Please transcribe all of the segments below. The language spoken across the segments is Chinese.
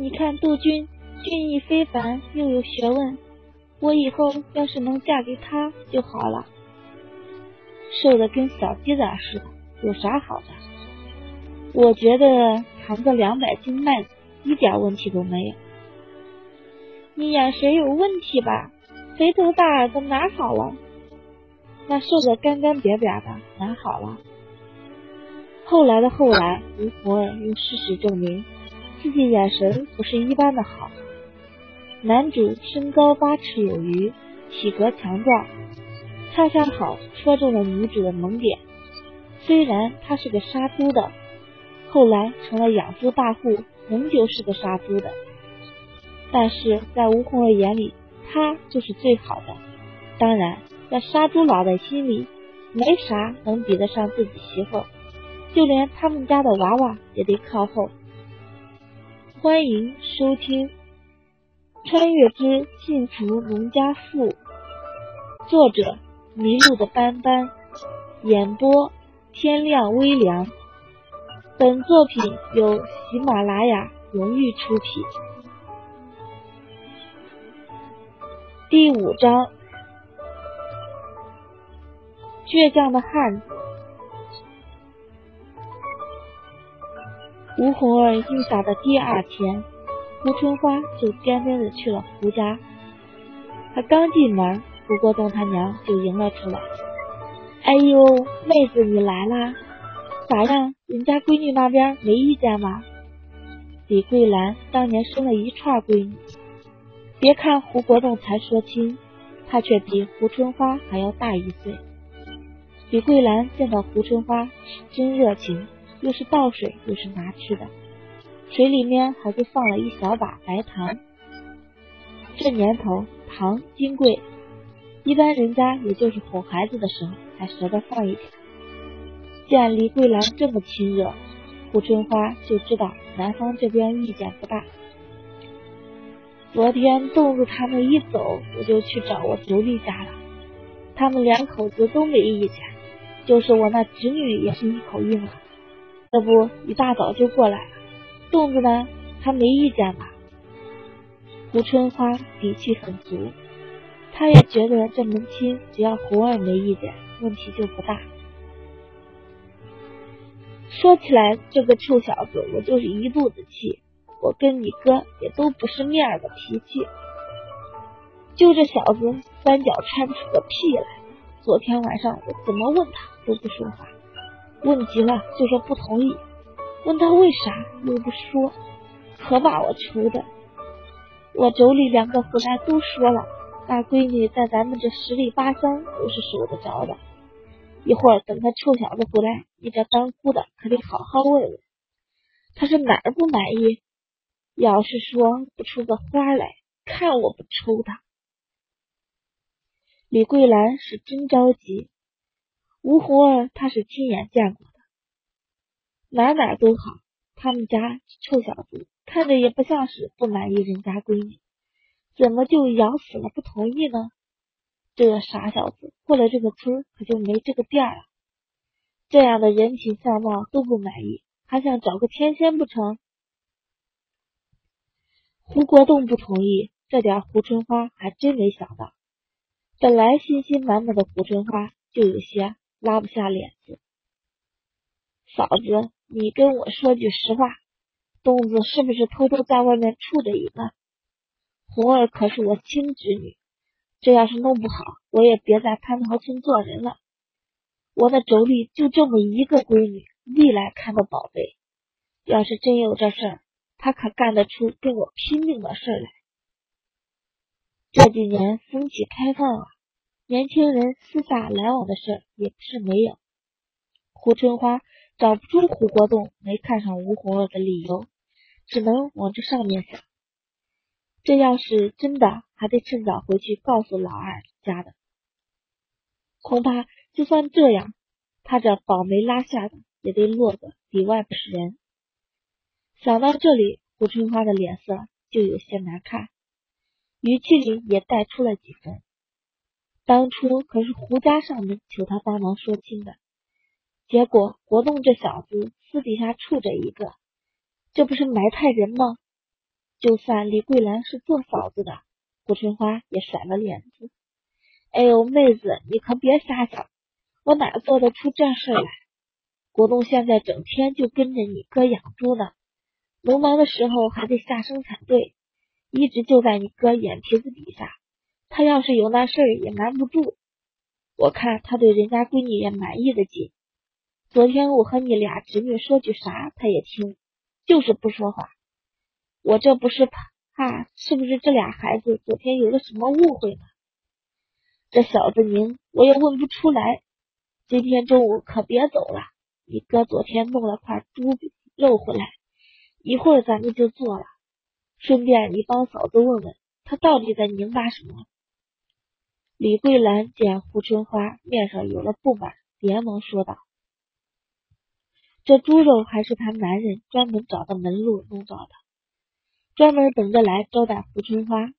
你看杜君俊逸非凡，又有学问，我以后要是能嫁给他就好了。瘦的跟小鸡仔似的，有啥好的？我觉得扛个两百斤麦子一点问题都没有。你眼神有问题吧？肥头大耳的哪好了？那瘦的干干瘪瘪的哪好了？后来的后来，吴红儿用事实证明自己眼神不是一般的好。男主身高八尺有余，体格强壮，恰恰好戳中了女主的萌点。虽然他是个杀猪的，后来成了养猪大户，仍旧是个杀猪的，但是在吴红儿眼里，他就是最好的。当然，在杀猪佬的心里，没啥能比得上自己媳妇。就连他们家的娃娃也得靠后。欢迎收听《穿越之幸福农家妇》，作者迷路的斑斑，演播天亮微凉。本作品由喜马拉雅荣誉出品。第五章：倔强的汉子。吴红儿应下的第二天，胡春花就颠颠的去了胡家。她刚进门，胡国栋他娘就迎了出来。哎呦，妹子你来啦？咋样？人家闺女那边没意见吧？李桂兰当年生了一串闺女，别看胡国栋才说亲，她却比胡春花还要大一岁。李桂兰见到胡春花真热情。又是倒水，又是拿吃的，水里面还给放了一小把白糖。这年头糖金贵，一般人家也就是哄孩子的时候才舍得放一点。见李桂兰这么亲热，胡春花就知道男方这边意见不大。昨天洞子他们一走，我就去找我妯娌家了，他们两口子都没意见，就是我那侄女也是一口应了。这不一大早就过来了，洞子呢？他没意见吧？胡春花底气很足，他也觉得这门亲只要胡二没意见，问题就不大。说起来，这个臭小子，我就是一肚子气。我跟你哥也都不是面儿的脾气，就这小子三脚踹不出个屁来。昨天晚上我怎么问他都不说话。问急了就说不同意，问他为啥又不说，可把我愁的。我妯娌两个回来都说了，大闺女在咱们这十里八乡都是守得着的。一会儿等他臭小子回来，你这当姑的可得好好问问，他是哪儿不满意？要是说不出个花来，看我不抽他！李桂兰是真着急。吴红儿，他是亲眼见过的，哪哪都好。他们家臭小子看着也不像是不满意人家闺女，怎么就咬死了不同意呢？这傻小子过了这个村可就没这个店了。这样的人品相貌都不满意，还想找个天仙不成？胡国栋不同意，这点胡春花还真没想到。本来信心满满的胡春花就有些。拉不下脸子，嫂子，你跟我说句实话，东子是不是偷偷在外面处着一个？红儿可是我亲侄女，这要是弄不好，我也别在蟠桃村做人了。我那妯娌就这么一个闺女，历来看到宝贝。要是真有这事儿，她可干得出跟我拼命的事来。这几年风气开放了。年轻人私下来往的事也不是没有。胡春花找不出胡国栋没看上吴红儿的理由，只能往这上面想。这要是真的，还得趁早回去告诉老二家的。恐怕就算这样，他这保媒拉下的也得落个里外不是人。想到这里，胡春花的脸色就有些难看，语气里也带出了几分。当初可是胡家上门求他帮忙说亲的，结果国栋这小子私底下处着一个，这不是埋汰人吗？就算李桂兰是做嫂子的，胡春花也甩了脸子。哎呦，妹子，你可别瞎想，我哪做得出这事来？国栋现在整天就跟着你哥养猪呢，农忙的时候还得下生产队，一直就在你哥眼皮子底下。他要是有那事儿也瞒不住。我看他对人家闺女也满意的紧。昨天我和你俩侄女说句啥，他也听，就是不说话。我这不是怕，是不是这俩孩子昨天有了什么误会呢？这小子宁，我也问不出来。今天中午可别走了，你哥昨天弄了块猪肉回来，一会儿咱们就做了。顺便你帮嫂子问问，他到底在拧巴什么？李桂兰见胡春花面上有了不满，连忙说道。这猪肉还是他男人专门找的门路弄到的，专门等着来招待胡春花。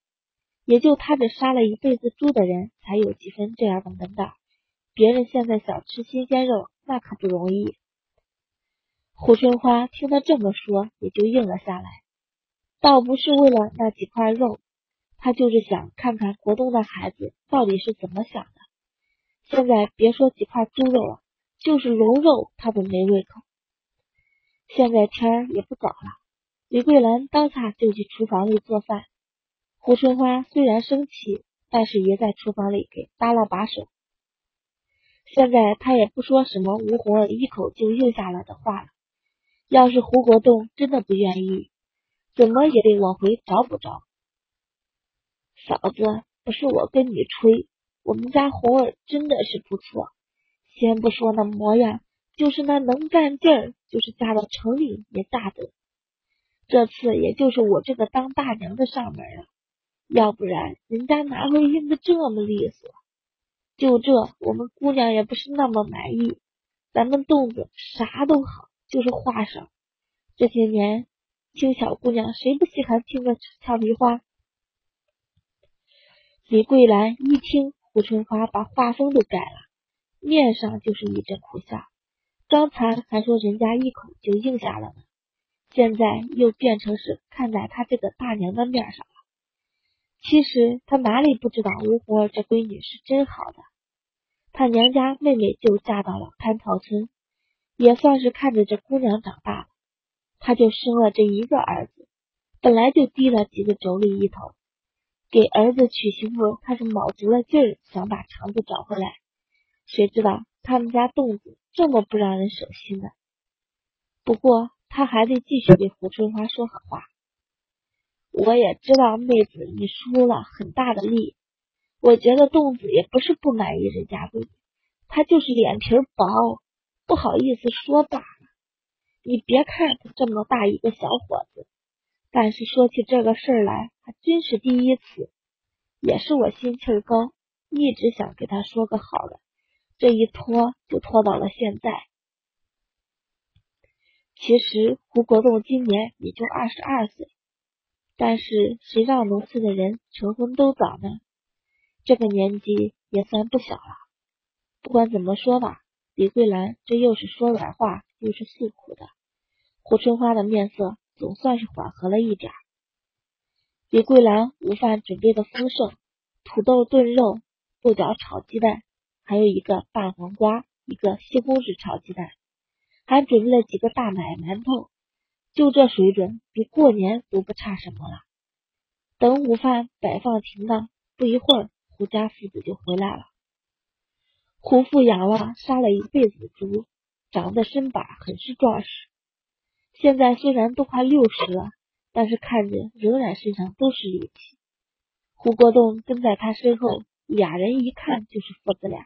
也就他这杀了一辈子猪的人，才有几分这样的门道。别人现在想吃新鲜肉，那可不容易。胡春花听他这么说，也就应了下来。倒不是为了那几块肉，他就是想看看国栋的孩子到底是怎么想的。现在别说几块猪肉了，就是龙肉他都没胃口。现在天儿也不早了，李桂兰当下就去厨房里做饭。胡春花虽然生气，但是也在厨房里给搭了把手。现在他也不说什么吴红一口就应下了的话了。要是胡国栋真的不愿意，怎么也得往回找补找。嫂子，不是我跟你吹，我们家红儿真的是不错，先不说那模样。就是那能干劲儿，就是嫁到城里也嫁得。这次也就是我这个当大娘的上门了，要不然人家哪会应的这么利索？就这，我们姑娘也不是那么满意。咱们洞子啥都好，就是话少。这些年听小姑娘谁不稀罕听个俏皮话？李桂兰一听胡春花把画风都改了，面上就是一阵苦笑。刚才还说人家一口就应下了呢，现在又变成是看在他这个大娘的面上了。其实他哪里不知道吴红儿这闺女是真好的，他娘家妹妹就嫁到了蟠桃村，也算是看着这姑娘长大了。他就生了这一个儿子，本来就低了几个妯娌一头，给儿子娶媳妇，他是卯足了劲儿想把肠子找回来，谁知道他们家洞子。这么不让人省心呢，不过他还得继续给胡春花说好话。我也知道妹子你出了很大的力，我觉得洞子也不是不满意人家闺女，他就是脸皮薄，不好意思说罢了。你别看他这么大一个小伙子，但是说起这个事儿来还真是第一次，也是我心气儿高，一直想给他说个好的。这一拖就拖到了现在。其实胡国栋今年也就二十二岁，但是谁让农村的人成婚都早呢？这个年纪也算不小了。不管怎么说吧，李桂兰这又是说软话又是诉苦的，胡春花的面色总算是缓和了一点。李桂兰午饭准备的丰盛，土豆炖肉，豆角炒鸡蛋。还有一个拌黄瓜，一个西红柿炒鸡蛋，还准备了几个大奶馒头，就这水准，比过年都不差什么了。等午饭摆放停当，不一会儿，胡家父子就回来了。胡父养了杀了一辈子的猪，长得身板很是壮实。现在虽然都快六十了，但是看着仍然身上都是力气。胡国栋跟在他身后，俩人一看就是父子俩。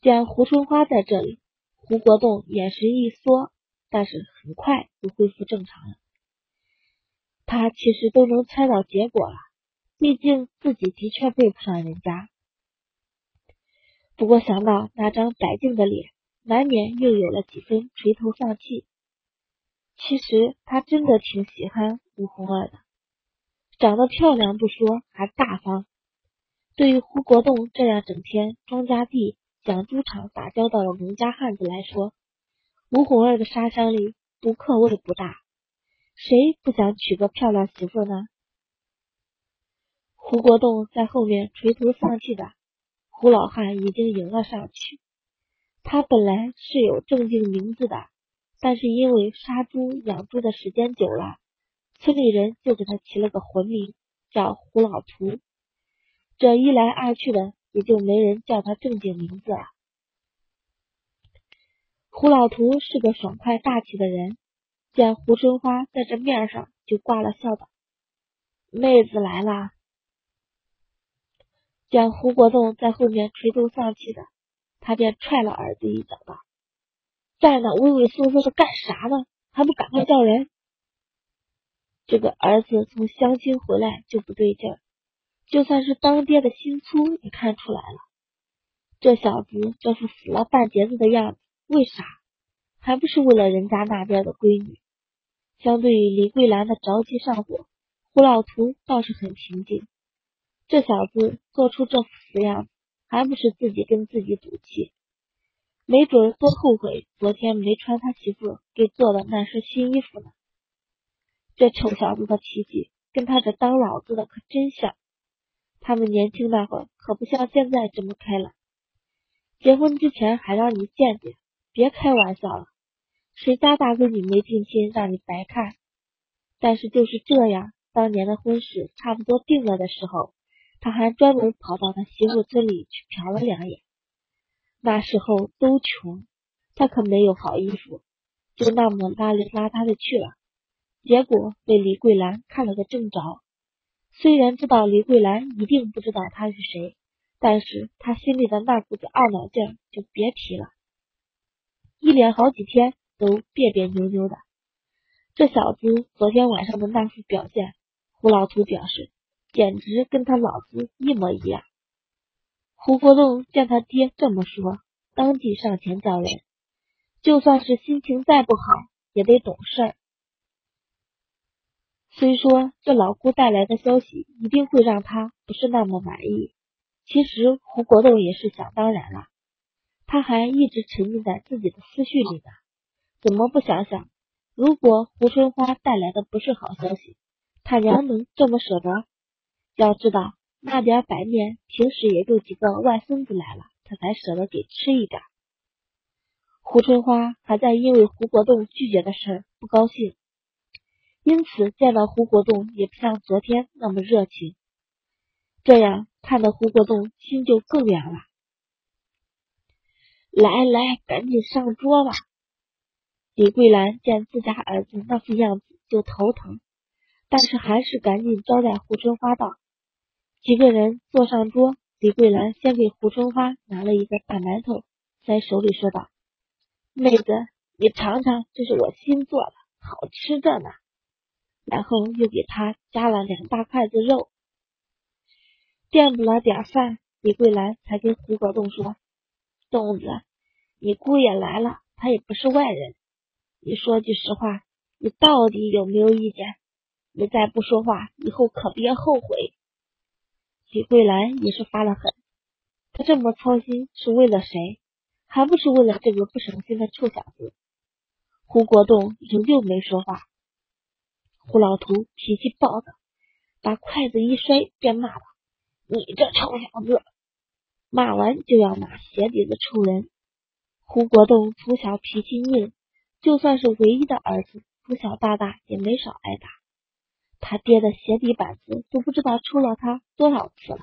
见胡春花在这里，胡国栋眼神一缩，但是很快就恢复正常了。他其实都能猜到结果了，毕竟自己的确配不上人家。不过想到那张白净的脸，难免又有了几分垂头丧气。其实他真的挺喜欢吴红儿的，长得漂亮不说，还大方。对于胡国栋这样整天庄稼地。养猪场打交道的农家汉子来说，吴红儿的杀伤力不可谓不大。谁不想娶个漂亮媳妇呢？胡国栋在后面垂头丧气的，胡老汉已经迎了上去。他本来是有正经名字的，但是因为杀猪养猪的时间久了，村里人就给他起了个混名，叫胡老图。这一来二去的，也就没人叫他正经名字了。胡老图是个爽快大气的人。见胡春花在这面上，就挂了笑道：“妹子来了。”见胡国栋在后面垂头丧气的，他便踹了儿子一脚道：“在那畏畏缩缩的干啥呢？还不赶快叫人！”这个儿子从相亲回来就不对劲儿，就算是当爹的心粗也看出来了。这小子这副死了半截子的样子，为啥？还不是为了人家那边的闺女。相对于李桂兰的着急上火，胡老图倒是很平静。这小子做出这副死样子，还不是自己跟自己赌气？没准多后悔昨天没穿他媳妇给做的那身新衣服呢。这臭小子的脾气跟他这当老子的可真像。他们年轻那会儿可不像现在这么开朗，结婚之前还让你见见。别开玩笑了，谁家大闺女没定亲，让你白看。但是就是这样，当年的婚事差不多定了的时候，他还专门跑到他媳妇村里去瞟了两眼。那时候都穷，他可没有好衣服，就那么邋里邋遢的去了。结果被李桂兰看了个正着。虽然知道李桂兰一定不知道他是谁，但是他心里的那股子懊恼劲就别提了。一连好几天都别别扭扭的，这小子昨天晚上的那副表现，胡老图表示简直跟他老子一模一样。胡国栋见他爹这么说，当即上前叫人，就算是心情再不好，也得懂事。虽说这老姑带来的消息一定会让他不是那么满意，其实胡国栋也是想当然了。他还一直沉浸在自己的思绪里呢，怎么不想想，如果胡春花带来的不是好消息，他娘能这么舍得？要知道那点白面，平时也就几个外孙子来了，他才舍得给吃一点。胡春花还在因为胡国栋拒绝的事不高兴，因此见到胡国栋也不像昨天那么热情，这样看得胡国栋心就更凉了。来来，赶紧上桌吧。李桂兰见自家儿子那副样子就头疼，但是还是赶紧招待胡春花道：“几个人坐上桌，李桂兰先给胡春花拿了一个大馒头，在手里说道：‘妹子，你尝尝，这是我新做的，好吃着呢。’然后又给他夹了两大筷子肉，垫补了点饭，李桂兰才跟胡国栋说。”东子，你姑爷来了，他也不是外人。你说句实话，你到底有没有意见？你再不说话，以后可别后悔。李桂兰也是发了狠，他这么操心是为了谁？还不是为了这个不省心的臭小子？胡国栋仍旧没说话。胡老图脾气暴躁，把筷子一摔，便骂道：“你这臭小子！”骂完就要骂鞋底子臭人。胡国栋从小脾气硬，就算是唯一的儿子，从小到大也没少挨打。他爹的鞋底板子都不知道抽了他多少次了。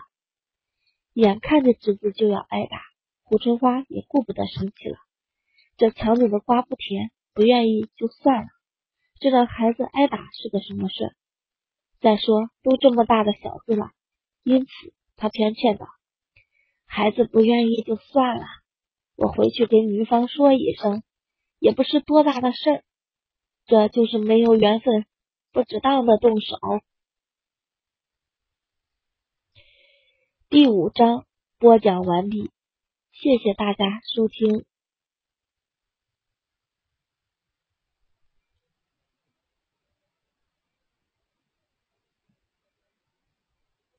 眼看着侄子就要挨打，胡春花也顾不得生气了。这强扭的瓜不甜，不愿意就算了。这让孩子挨打是个什么事？再说都这么大的小子了，因此他偏劝道。孩子不愿意就算了，我回去跟女方说一声，也不是多大的事儿。这就是没有缘分，不值当的动手。第五章播讲完毕，谢谢大家收听。